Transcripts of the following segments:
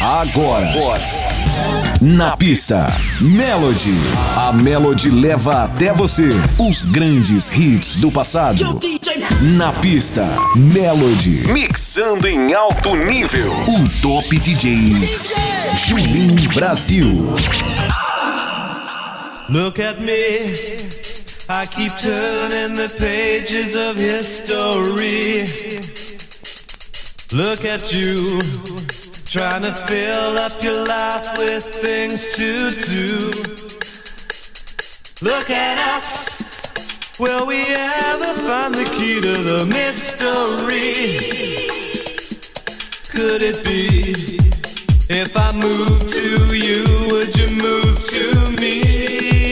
Agora. Na pista, Melody. A Melody leva até você os grandes hits do passado. Na pista, Melody. Mixando em alto nível. O Top DJ. Julinho Brasil. Look at me. I keep turning the pages of history. Look at you. Trying to fill up your life with things to do. Look at us. Will we ever find the key to the mystery? Could it be? If I move to you, would you move to me?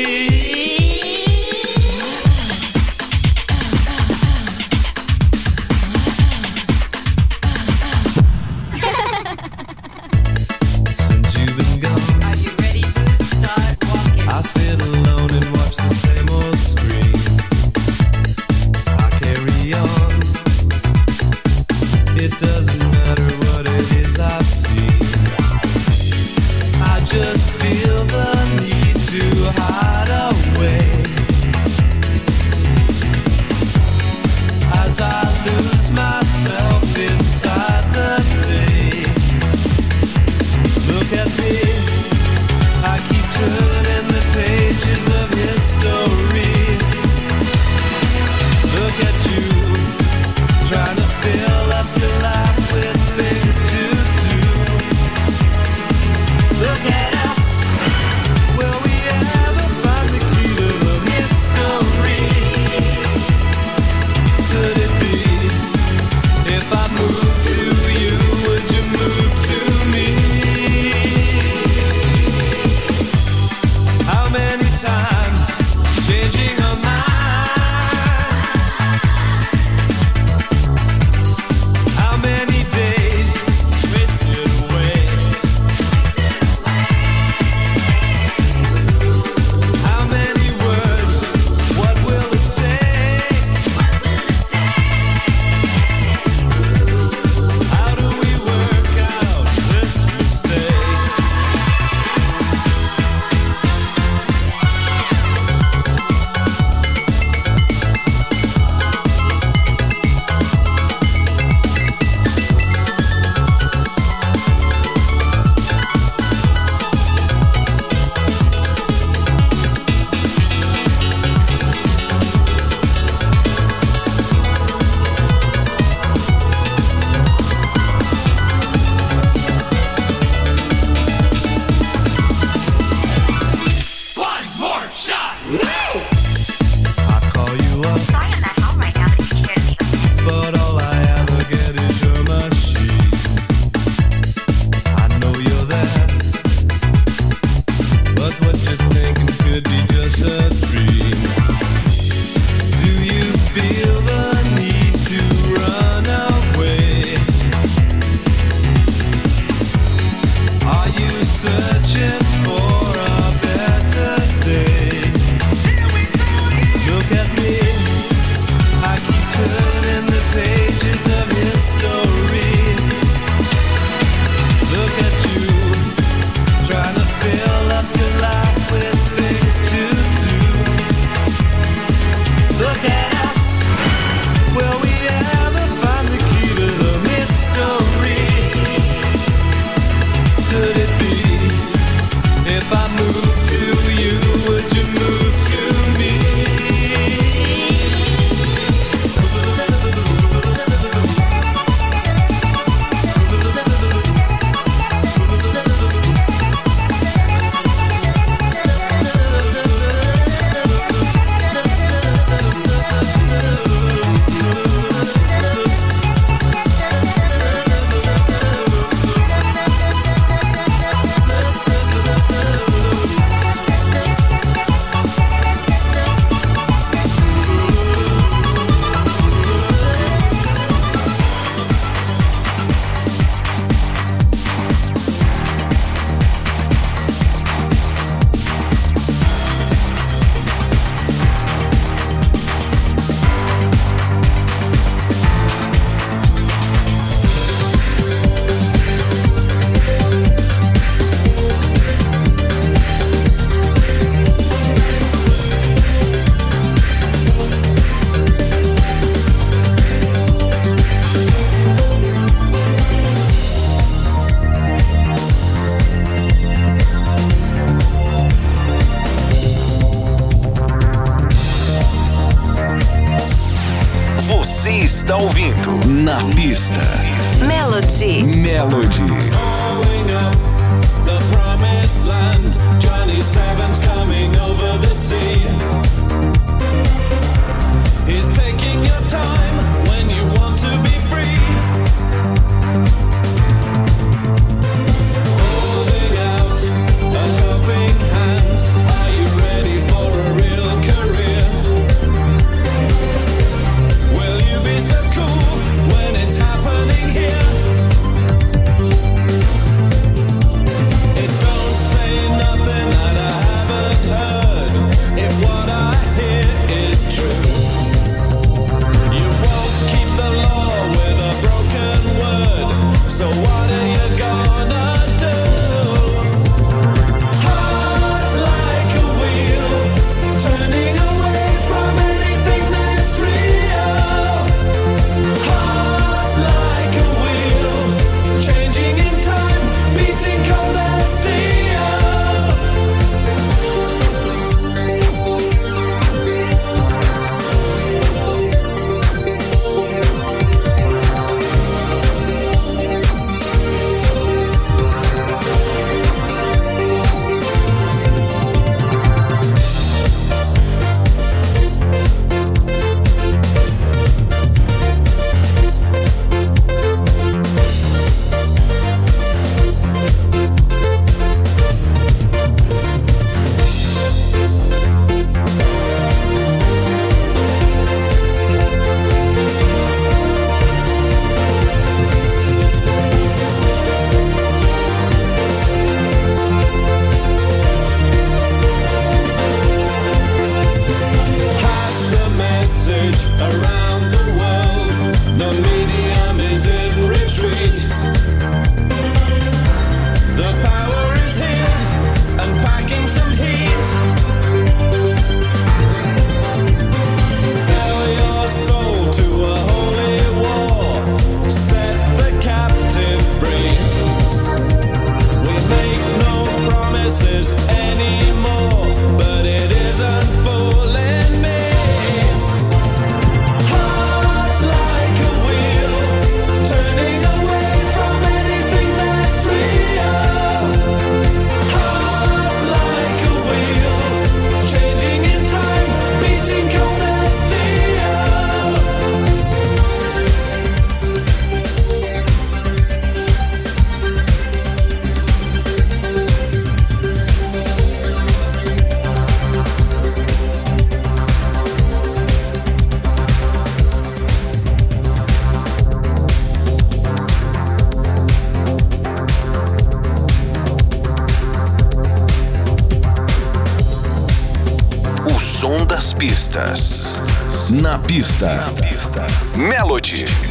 Na pista. Melody.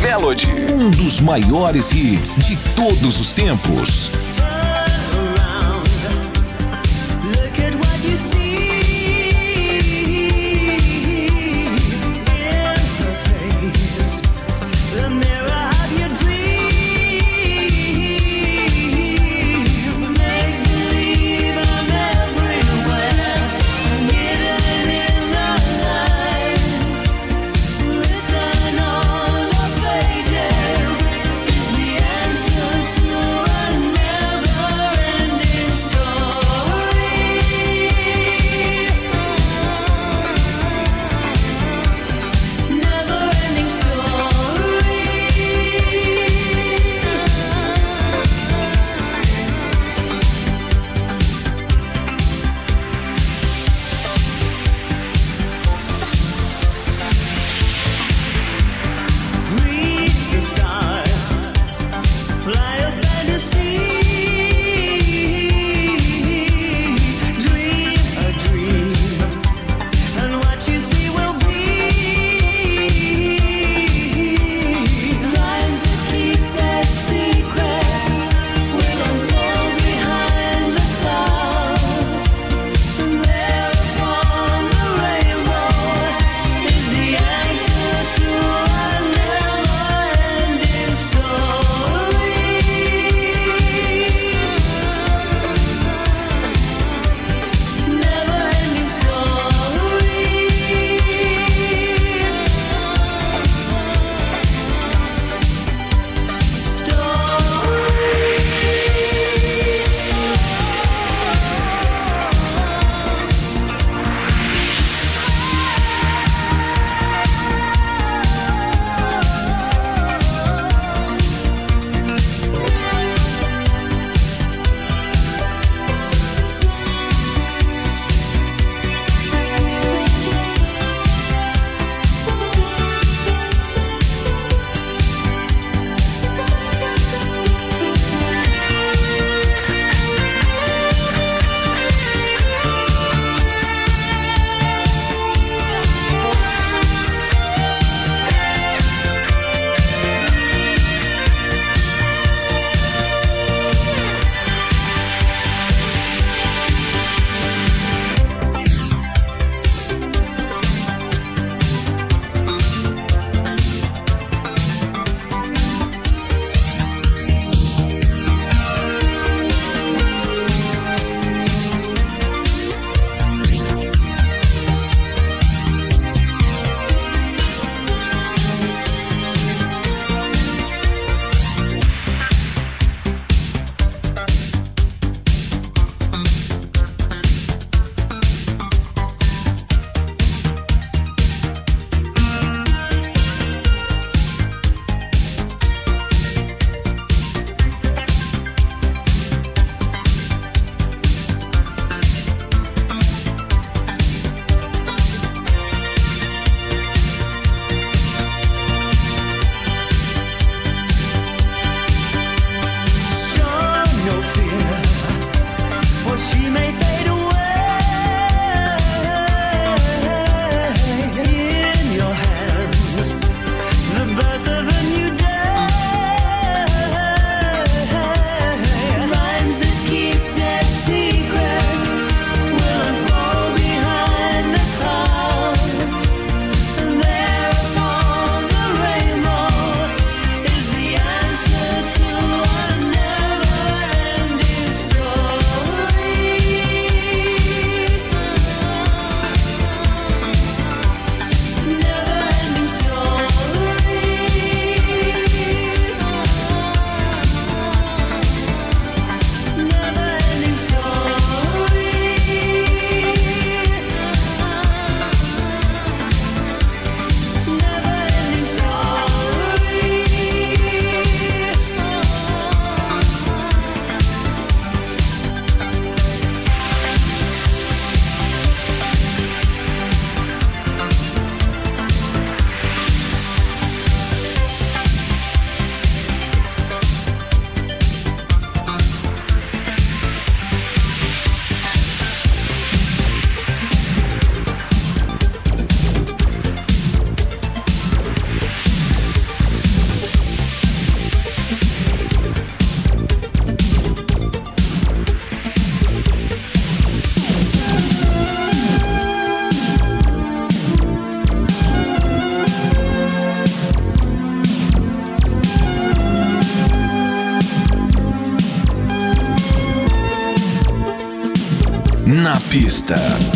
Melody. Um dos maiores hits de todos os tempos. Pista.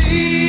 See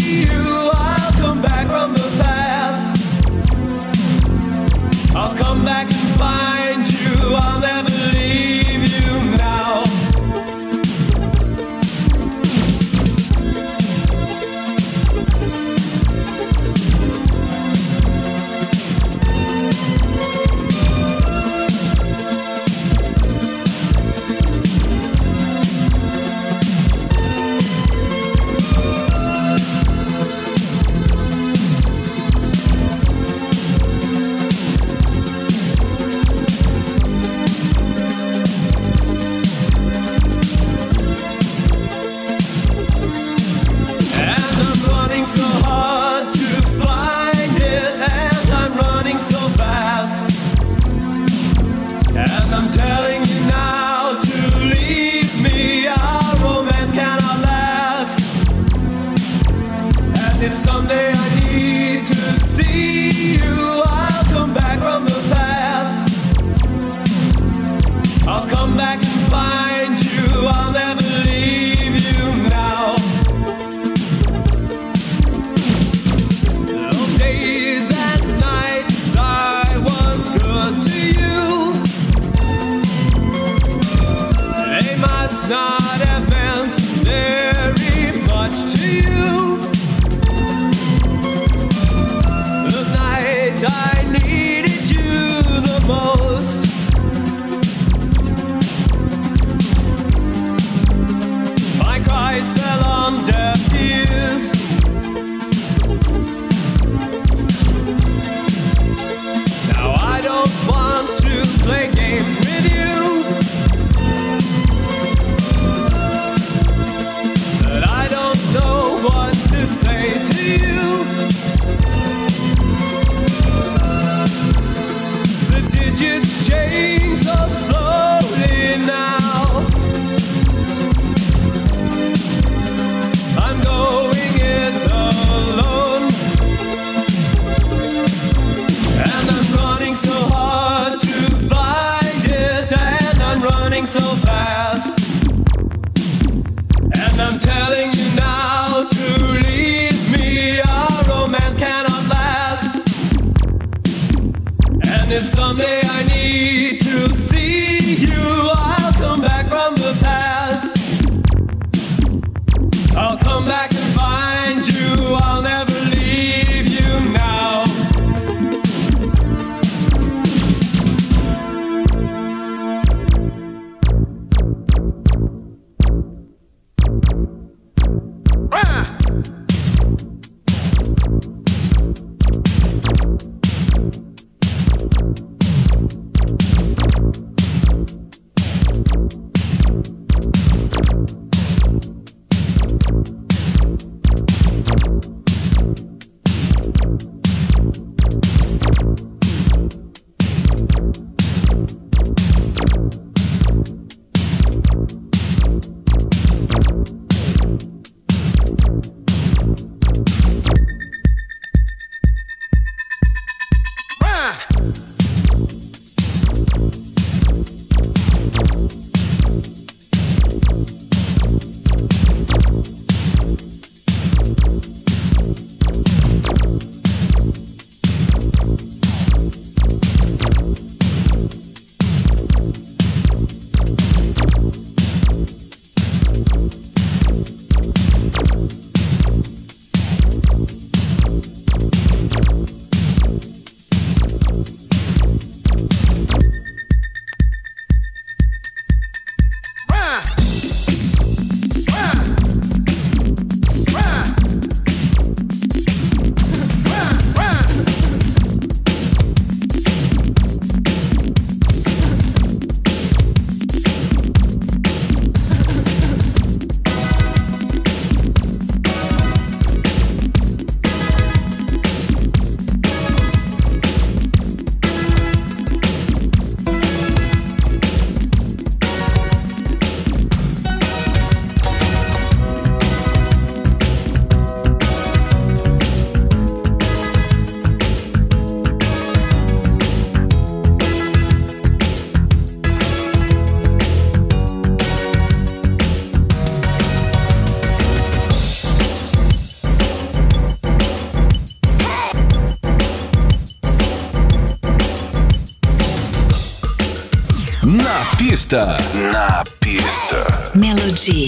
pista. Na pista. Melody.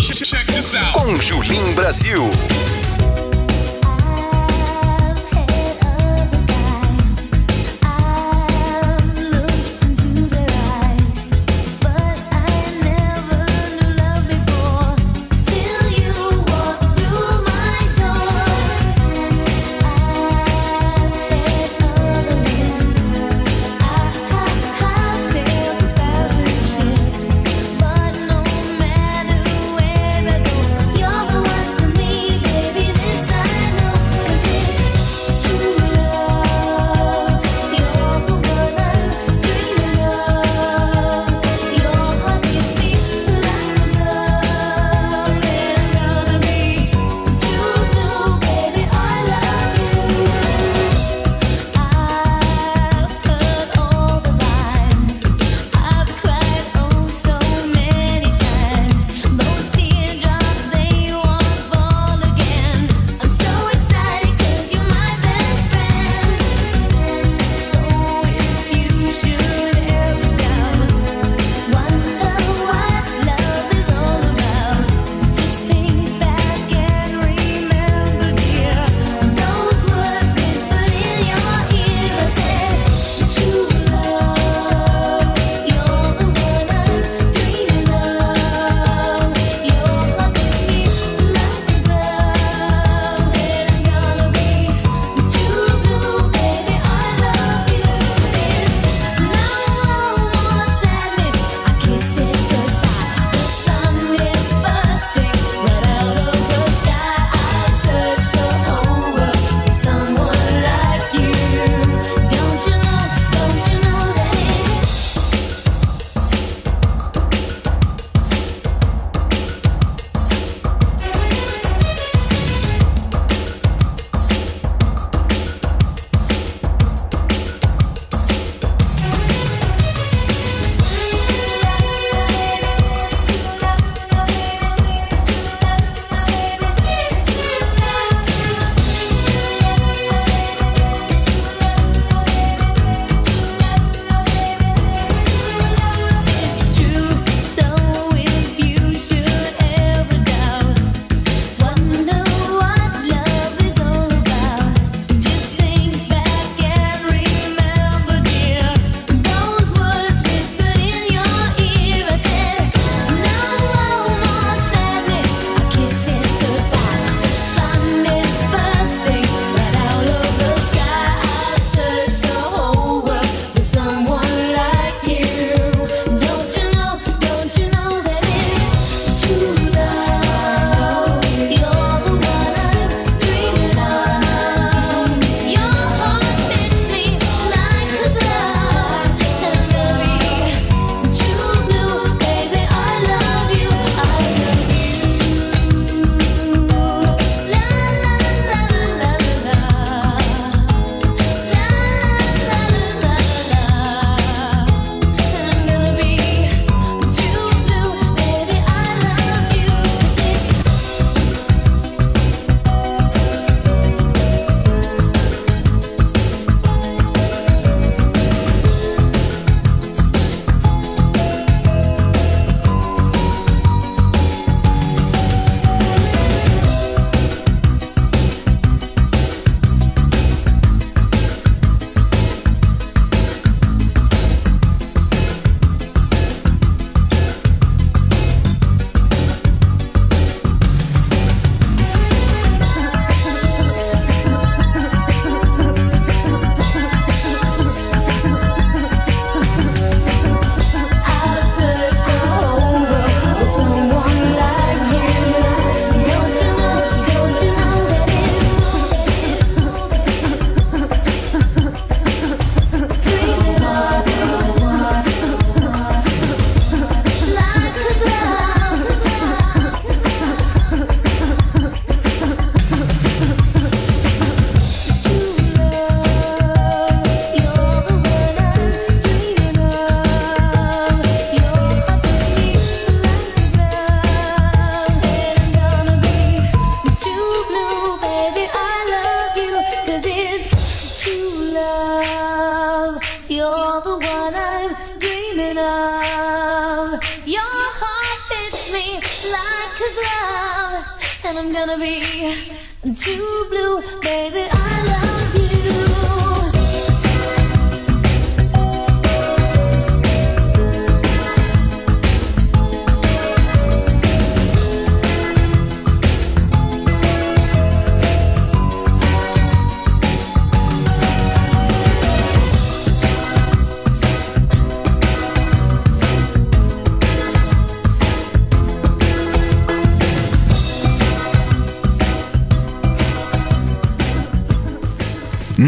Com Julim Brasil. Gonna be too blue, baby.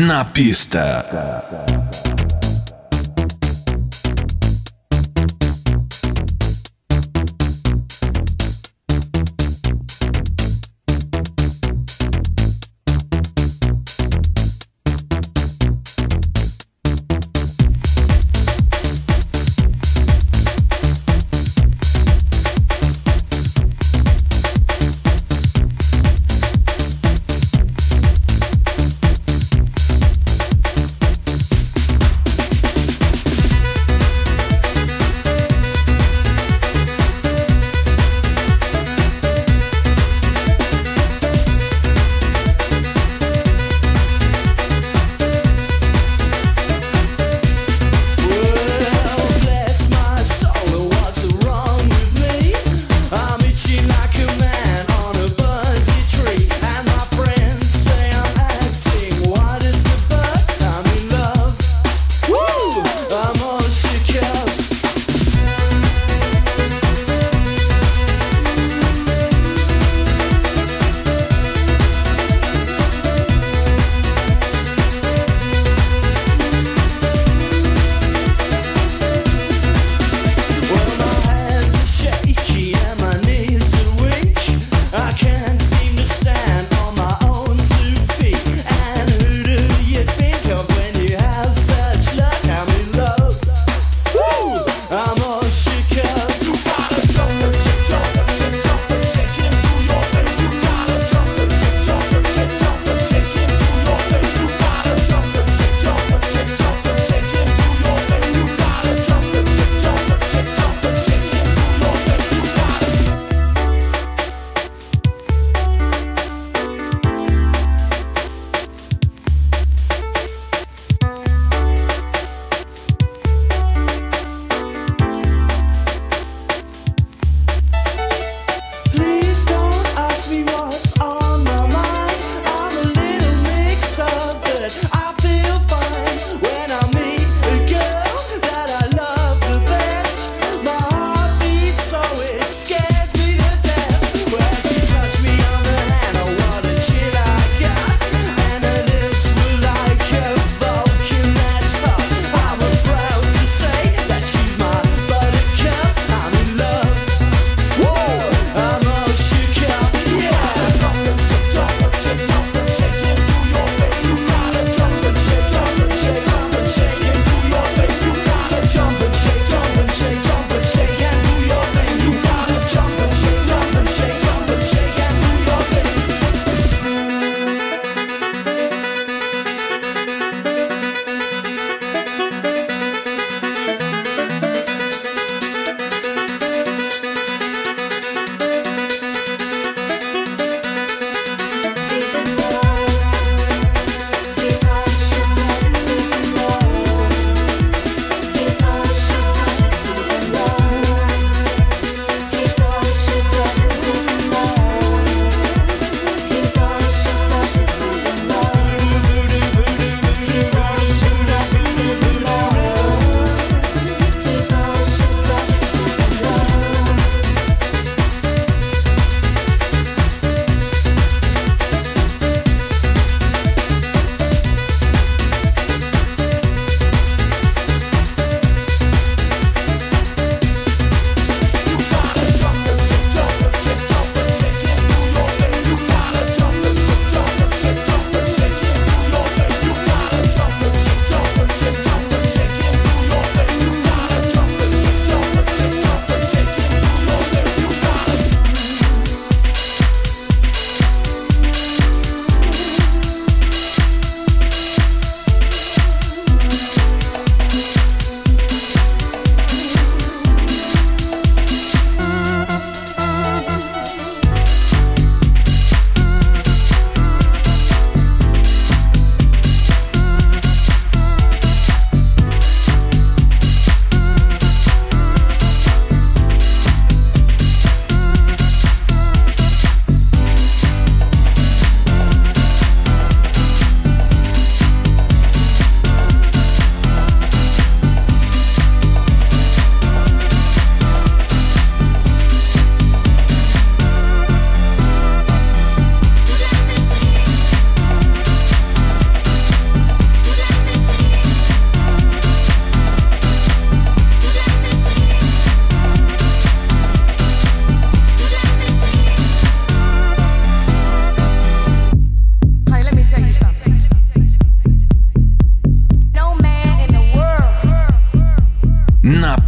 Na pista.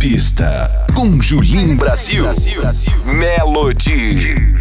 Pista com Julim Brasil. Melody.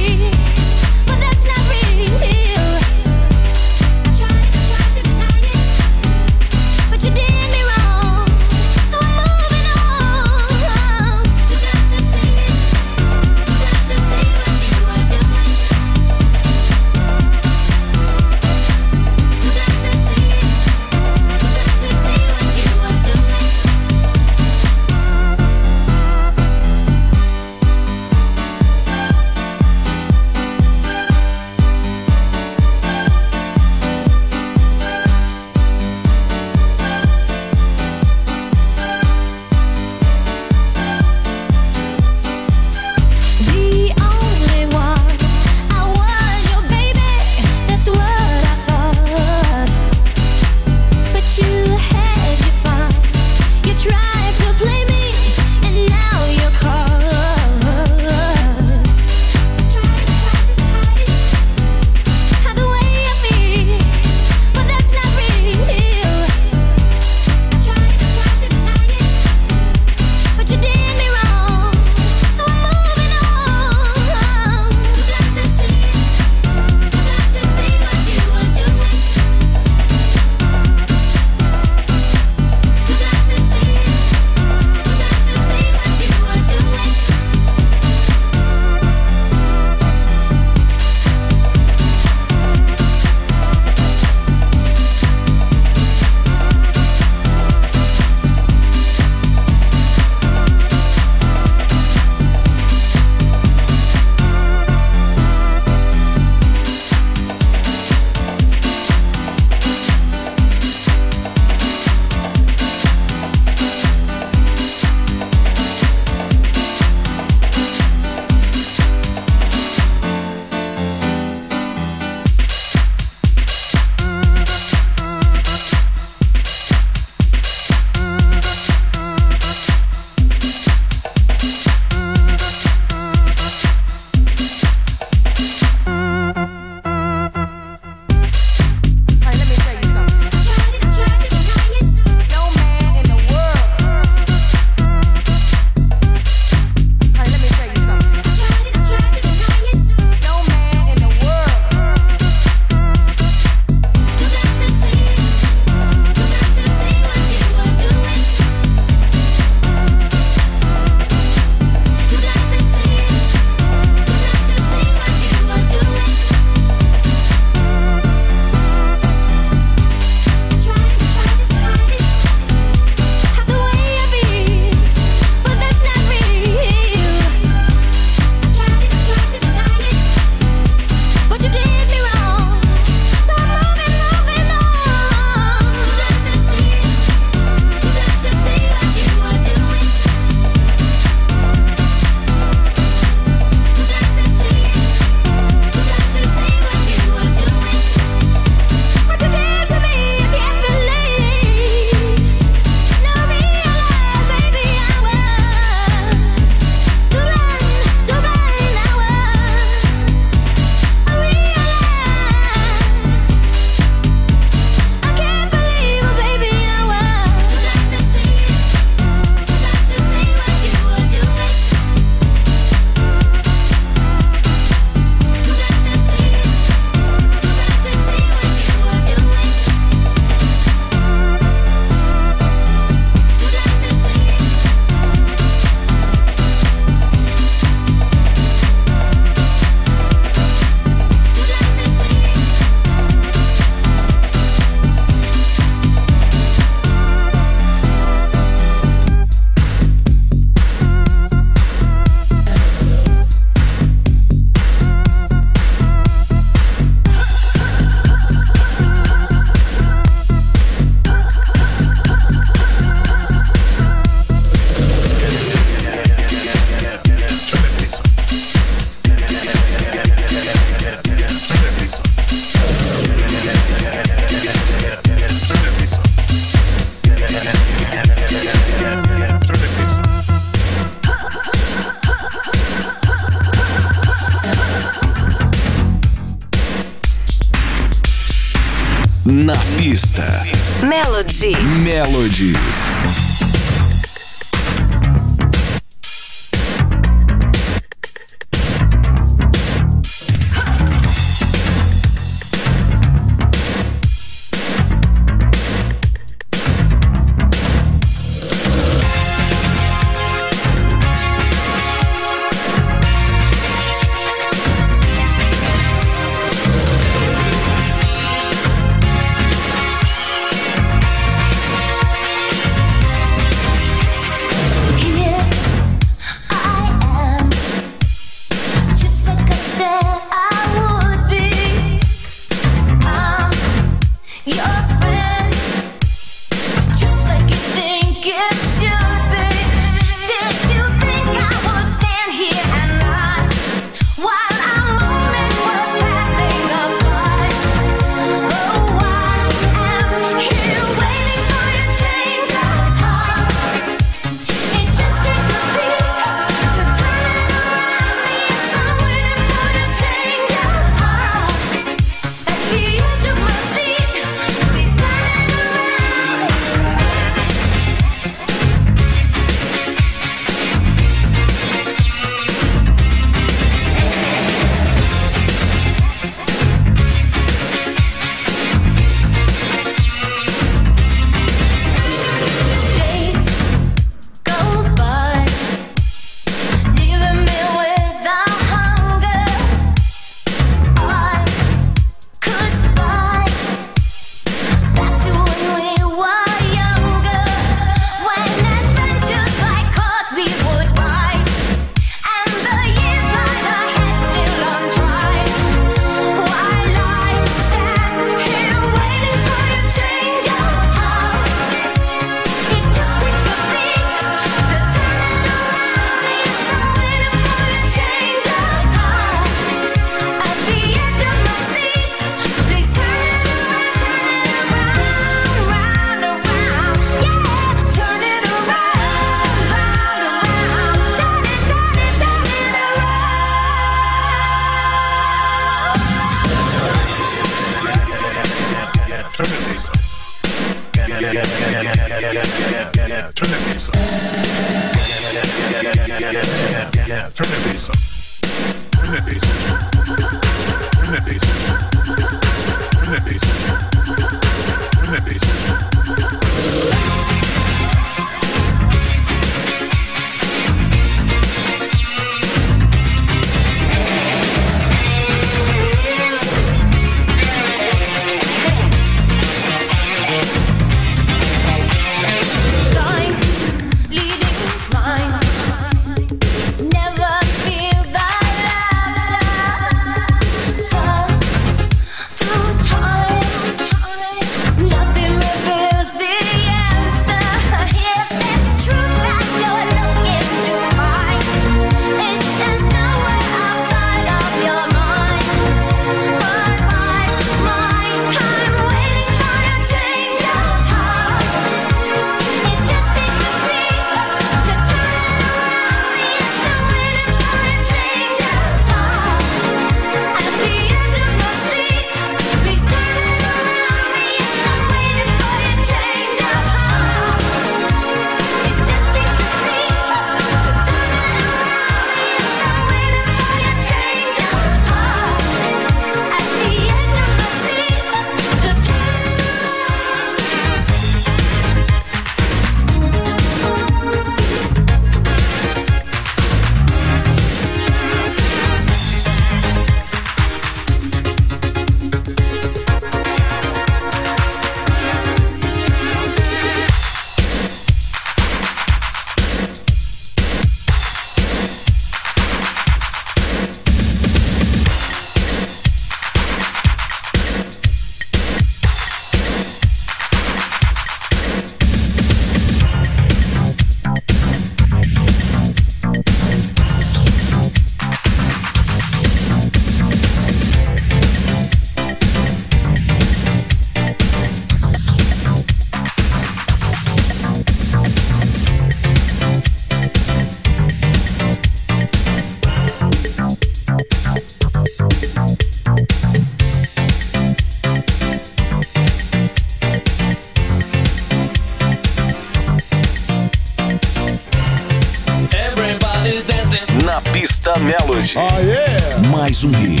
Mais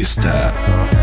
Na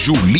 Julia.